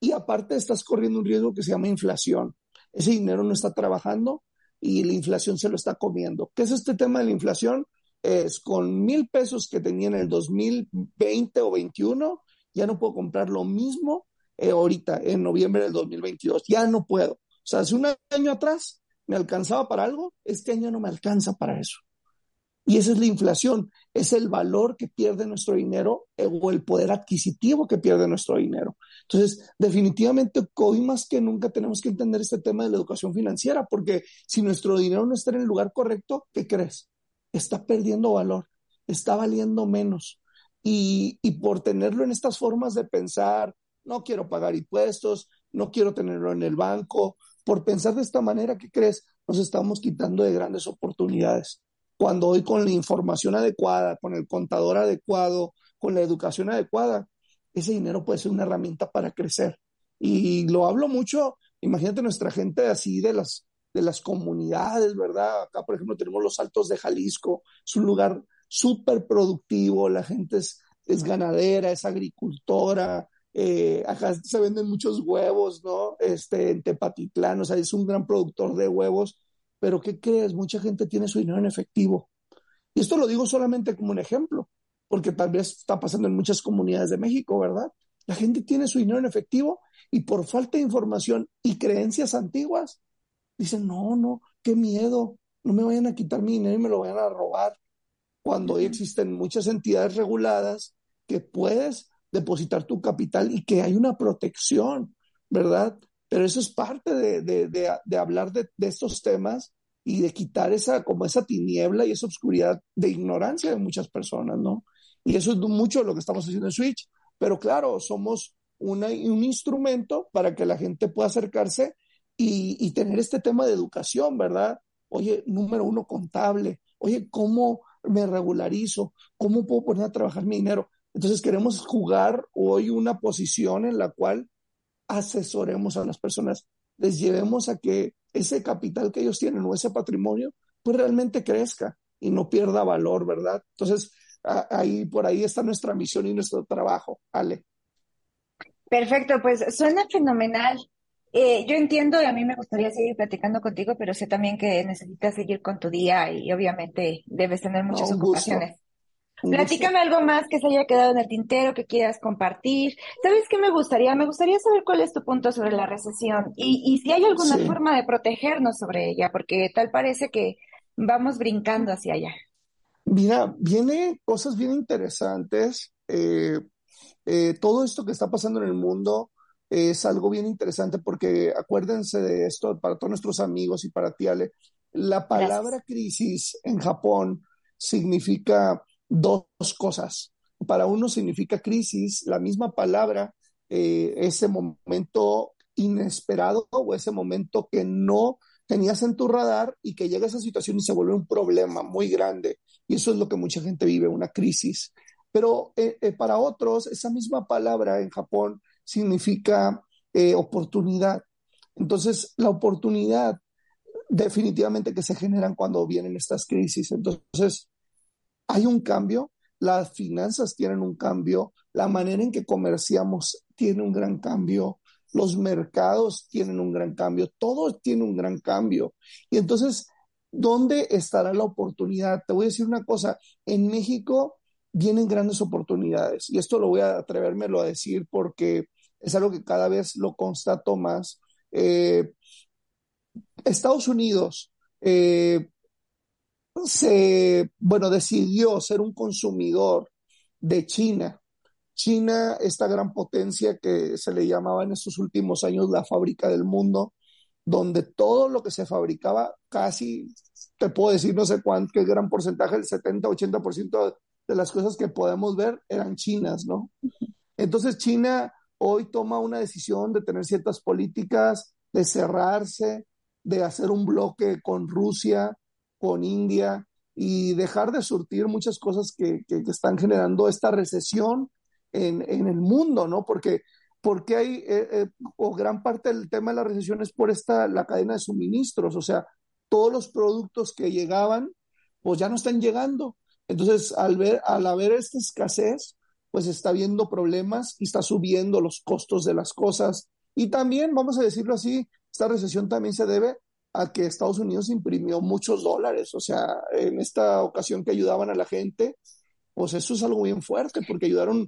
y aparte estás corriendo un riesgo que se llama inflación. Ese dinero no está trabajando y la inflación se lo está comiendo. ¿Qué es este tema de la inflación? Es con mil pesos que tenía en el 2020 o 21, ya no puedo comprar lo mismo eh, ahorita, en noviembre del 2022. Ya no puedo. O sea, hace un año atrás me alcanzaba para algo, este año no me alcanza para eso. Y esa es la inflación, es el valor que pierde nuestro dinero o el poder adquisitivo que pierde nuestro dinero. Entonces, definitivamente hoy más que nunca tenemos que entender este tema de la educación financiera, porque si nuestro dinero no está en el lugar correcto, ¿qué crees? Está perdiendo valor, está valiendo menos. Y, y por tenerlo en estas formas de pensar, no quiero pagar impuestos, no quiero tenerlo en el banco. Por pensar de esta manera, ¿qué crees? Nos estamos quitando de grandes oportunidades. Cuando hoy con la información adecuada, con el contador adecuado, con la educación adecuada, ese dinero puede ser una herramienta para crecer. Y lo hablo mucho, imagínate nuestra gente así de las, de las comunidades, ¿verdad? Acá, por ejemplo, tenemos los Altos de Jalisco, es un lugar súper productivo, la gente es, es ganadera, es agricultora, eh, acá se venden muchos huevos, ¿no? Este, en Tepatitlán, o sea, es un gran productor de huevos, pero ¿qué crees? Mucha gente tiene su dinero en efectivo. Y esto lo digo solamente como un ejemplo, porque tal vez está pasando en muchas comunidades de México, ¿verdad? La gente tiene su dinero en efectivo y por falta de información y creencias antiguas, dicen, no, no, qué miedo, no me vayan a quitar mi dinero y me lo vayan a robar. Cuando hoy existen muchas entidades reguladas que puedes depositar tu capital y que hay una protección, ¿verdad? Pero eso es parte de, hablar de, estos temas y de quitar esa, como esa tiniebla y esa oscuridad de ignorancia de muchas personas, ¿no? Y eso es mucho lo que estamos haciendo en Switch. Pero claro, somos una, un instrumento para que la gente pueda acercarse y, y tener este tema de educación, ¿verdad? Oye, número uno, contable. Oye, ¿cómo me regularizo? ¿Cómo puedo poner a trabajar mi dinero? Entonces queremos jugar hoy una posición en la cual asesoremos a las personas, les llevemos a que ese capital que ellos tienen o ese patrimonio, pues realmente crezca y no pierda valor, ¿verdad? Entonces, ahí por ahí está nuestra misión y nuestro trabajo, Ale. Perfecto, pues suena fenomenal. Eh, yo entiendo y a mí me gustaría seguir platicando contigo, pero sé también que necesitas seguir con tu día y obviamente debes tener muchas ocupaciones. Platícame algo más que se haya quedado en el tintero, que quieras compartir. ¿Sabes qué me gustaría? Me gustaría saber cuál es tu punto sobre la recesión y, y si hay alguna forma de protegernos sobre ella, porque tal parece que vamos brincando hacia allá. Mira, viene cosas bien interesantes. Eh, eh, todo esto que está pasando en el mundo es algo bien interesante porque acuérdense de esto para todos nuestros amigos y para ti, Ale. La palabra crisis en Japón significa dos cosas. Para uno significa crisis, la misma palabra, eh, ese momento inesperado o ese momento que no tenías en tu radar y que llega esa situación y se vuelve un problema muy grande. Y eso es lo que mucha gente vive, una crisis. Pero eh, eh, para otros, esa misma palabra en Japón significa oportunidad. Entonces, la oportunidad definitivamente que se generan cuando vienen estas crisis. Entonces, hay un cambio, las finanzas tienen un cambio, la manera en que comerciamos tiene un gran cambio, los mercados tienen un gran cambio, todo tiene un gran cambio. Y entonces, ¿dónde estará la oportunidad? Te voy a decir una cosa, en México vienen grandes oportunidades y esto lo voy a atrevérmelo a decir porque es algo que cada vez lo constato más. Eh, Estados Unidos eh, se, bueno, decidió ser un consumidor de China. China, esta gran potencia que se le llamaba en estos últimos años la fábrica del mundo, donde todo lo que se fabricaba, casi, te puedo decir no sé cuánto, qué gran porcentaje, el 70-80% de las cosas que podemos ver eran chinas, ¿no? Entonces China hoy toma una decisión de tener ciertas políticas, de cerrarse, de hacer un bloque con Rusia, con India y dejar de surtir muchas cosas que, que, están generando esta recesión en, en, el mundo, ¿no? Porque porque hay, eh, eh, o gran parte del tema de la recesión es por esta, la cadena de suministros, o sea, todos los productos que llegaban, pues ya no están llegando. Entonces, al ver, al haber esta escasez, pues está habiendo problemas y está subiendo los costos de las cosas. Y también, vamos a decirlo así, esta recesión también se debe a que Estados Unidos imprimió muchos dólares, o sea, en esta ocasión que ayudaban a la gente, pues eso es algo bien fuerte, porque ayudaron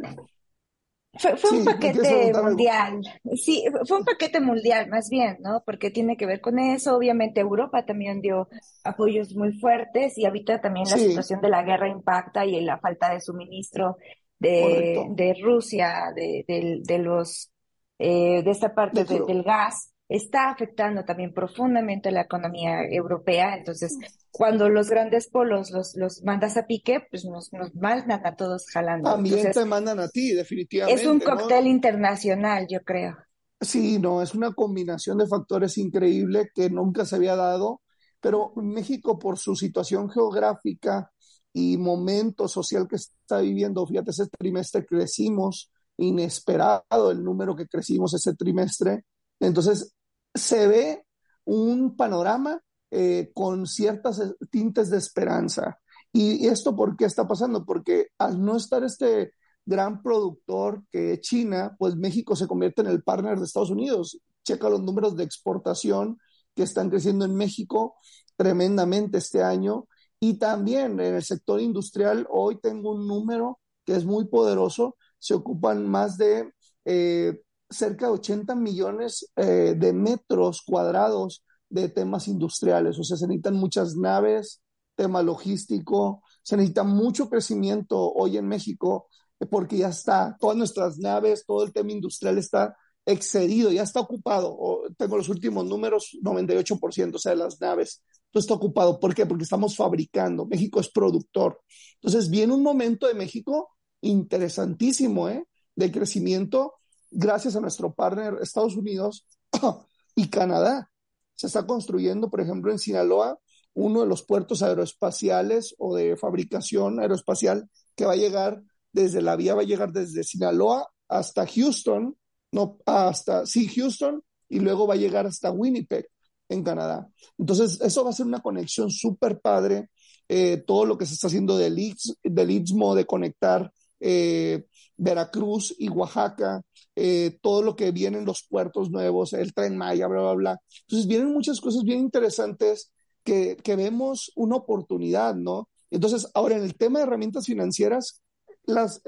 fue, un paquete mundial, sí, fue un paquete mundial más bien, ¿no? Porque tiene que ver con eso. Obviamente Europa también dio apoyos muy fuertes y ahorita también la situación de la guerra impacta y la falta de suministro de, de Rusia, de, de, los, eh, de esta parte del gas está afectando también profundamente la economía europea. Entonces, cuando los grandes polos los, los mandas a pique, pues nos, nos mandan a todos jalando. También te mandan a ti, definitivamente. Es un cóctel internacional, yo creo. Sí, no, es una combinación de factores increíble que nunca se había dado, pero México por su situación geográfica y momento social que está viviendo, fíjate, ese trimestre crecimos, inesperado el número que crecimos ese trimestre, entonces se ve un panorama eh, con ciertas eh, tintes de esperanza. ¿Y esto por qué está pasando? Porque al no estar este gran productor que es China, pues México se convierte en el partner de Estados Unidos. Checa los números de exportación que están creciendo en México tremendamente este año. Y también en el sector industrial, hoy tengo un número que es muy poderoso, se ocupan más de eh, cerca de 80 millones eh, de metros cuadrados de temas industriales. O sea, se necesitan muchas naves, tema logístico, se necesita mucho crecimiento hoy en México eh, porque ya está, todas nuestras naves, todo el tema industrial está excedido, ya está ocupado. tengo los últimos números, 98%, o sea, de las naves. Todo está ocupado. ¿Por qué? Porque estamos fabricando. México es productor. Entonces, viene un momento de México interesantísimo, ¿eh? De crecimiento gracias a nuestro partner Estados Unidos y Canadá. Se está construyendo, por ejemplo, en Sinaloa, uno de los puertos aeroespaciales o de fabricación aeroespacial que va a llegar desde la vía, va a llegar desde Sinaloa hasta Houston, no, hasta, sí, Houston, y luego va a llegar hasta Winnipeg, en Canadá. Entonces, eso va a ser una conexión súper padre. Eh, todo lo que se está haciendo del, Istmo, de conectar eh, Veracruz y Oaxaca, eh, todo lo que viene en los puertos nuevos, el tren Maya, bla, bla, bla. Entonces vienen muchas cosas bien interesantes que, que vemos una oportunidad, ¿no? Entonces, ahora en el tema de herramientas financieras, los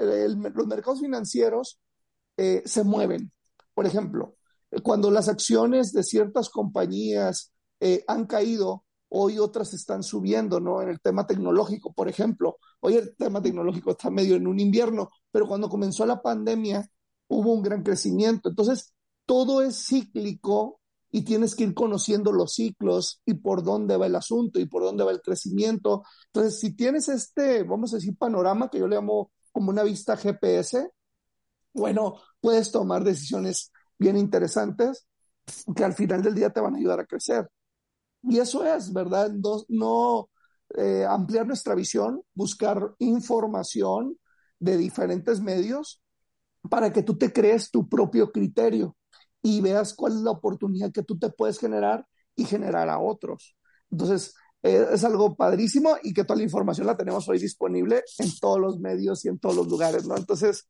mercados financieros eh, se mueven. Por ejemplo, cuando las acciones de ciertas compañías eh, han caído, hoy otras están subiendo, ¿no? En el tema tecnológico, por ejemplo. Hoy el tema tecnológico está medio en un invierno, pero cuando comenzó la pandemia, hubo un gran crecimiento. Entonces, todo es cíclico y tienes que ir conociendo los ciclos y por dónde va el asunto y por dónde va el crecimiento. Entonces, si tienes este, vamos a decir, panorama que yo le llamo como una vista GPS, bueno, puedes tomar decisiones bien interesantes que al final del día te van a ayudar a crecer. Y eso es, ¿verdad? No, no eh, ampliar nuestra visión, buscar información de diferentes medios para que tú te crees tu propio criterio y veas cuál es la oportunidad que tú te puedes generar y generar a otros. Entonces, eh, es algo padrísimo y que toda la información la tenemos hoy disponible en todos los medios y en todos los lugares, ¿no? Entonces,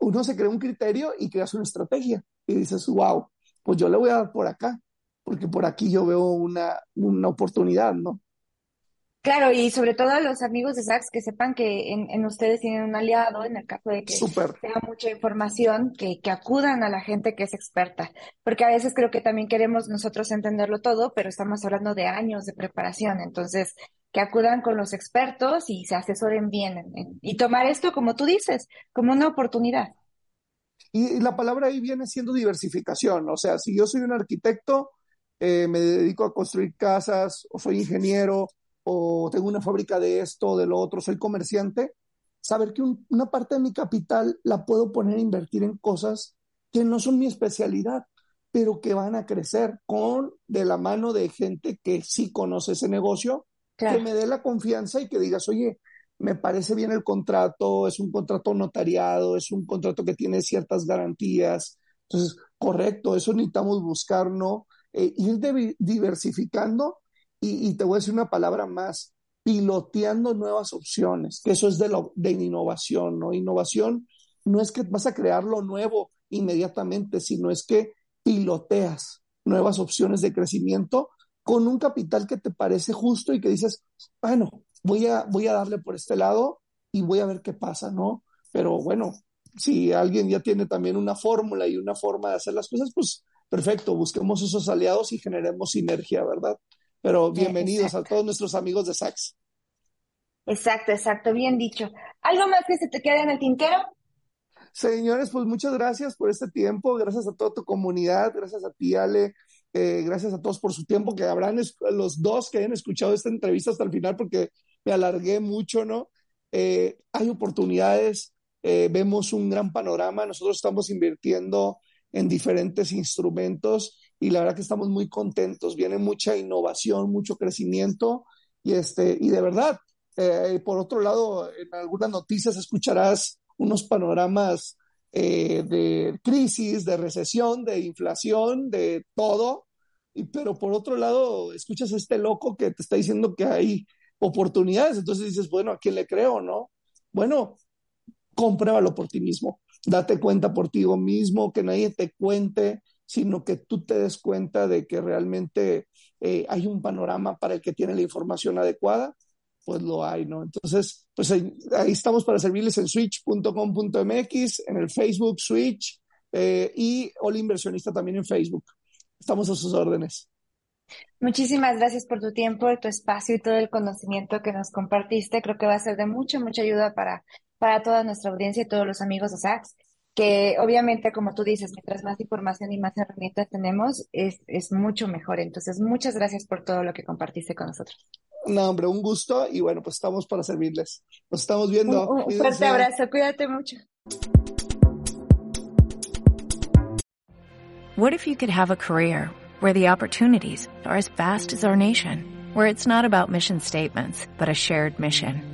uno se crea un criterio y creas una estrategia y dices, wow, pues yo le voy a dar por acá, porque por aquí yo veo una, una oportunidad, ¿no? Claro, y sobre todo a los amigos de Sachs que sepan que en, ustedes tienen un aliado en el caso de que tenga mucha información, que, que acudan a la gente que es experta, porque a veces creo que también queremos nosotros entenderlo todo, pero estamos hablando de años de preparación, entonces que acudan con los expertos y se asesoren bien y tomar esto, como tú dices, como una oportunidad. Y, la palabra ahí viene siendo diversificación, o sea, si yo soy un arquitecto, eh, me dedico a construir casas, o soy ingeniero, o tengo una fábrica de esto o de lo otro, soy comerciante, saber que una parte de mi capital la puedo poner a invertir en cosas que no son mi especialidad, pero que van a crecer con de la mano de gente que sí conoce ese negocio, que me dé la confianza y que digas, oye, me parece bien el contrato, es un contrato notariado, es un contrato que tiene ciertas garantías. Entonces, correcto, eso necesitamos buscar, ¿no? Eh, ir diversificando y, te voy a decir una palabra más, piloteando nuevas opciones, que eso es de, lo, de innovación, ¿no? Innovación no es que vas a crear lo nuevo inmediatamente, sino es que piloteas nuevas opciones de crecimiento con un capital que te parece justo y que dices, bueno, voy a, voy a darle por este lado y voy a ver qué pasa, ¿no? Pero bueno, si alguien ya tiene también una fórmula y una forma de hacer las cosas, pues perfecto, busquemos esos aliados y generemos sinergia, ¿verdad? Pero bienvenidos a todos nuestros amigos de Sax. Exacto, exacto, bien dicho. ¿Algo más que se te quede en el tintero? Señores, pues muchas gracias por este tiempo, gracias a toda tu comunidad, gracias a ti, Ale, eh, gracias a todos por su tiempo, que habrán los dos que hayan escuchado esta entrevista hasta el final, porque me alargué mucho, ¿no? Eh, hay oportunidades, eh, vemos un gran panorama, nosotros estamos invirtiendo en diferentes instrumentos y la verdad que estamos muy contentos. Viene mucha innovación, mucho crecimiento y, este, y de verdad, eh, por otro lado, en algunas noticias escucharás unos panoramas eh, de crisis, de recesión, de inflación, de todo, y, pero por otro lado, escuchas a este loco que te está diciendo que hay oportunidades, entonces dices, bueno, ¿a quién le creo, no? Bueno, compruébalo por ti mismo, date cuenta por ti mismo, que nadie te cuente, sino que tú te des cuenta de que realmente eh, hay un panorama para el que tiene la información adecuada, pues lo hay, ¿no? Entonces, pues ahí, estamos para servirles en switch.com.mx, en el Facebook Switch eh, y Hola Inversionista también en Facebook. Estamos a sus órdenes. Muchísimas gracias por tu tiempo, tu espacio y todo el conocimiento que nos compartiste. Creo que va a ser de mucha, mucha ayuda para, para toda nuestra audiencia y todos los amigos de SACS que obviamente, como tú dices, mientras más información y más herramientas tenemos, es, es mucho mejor. Entonces, muchas gracias por todo lo que compartiste con nosotros. No, hombre, un gusto y bueno, pues estamos para servirles. Nos estamos viendo. Un, un fuerte abrazo, cuídate mucho. What if you could have a career where the opportunities are as vast as our nation, where it's not about mission statements, but a shared mission?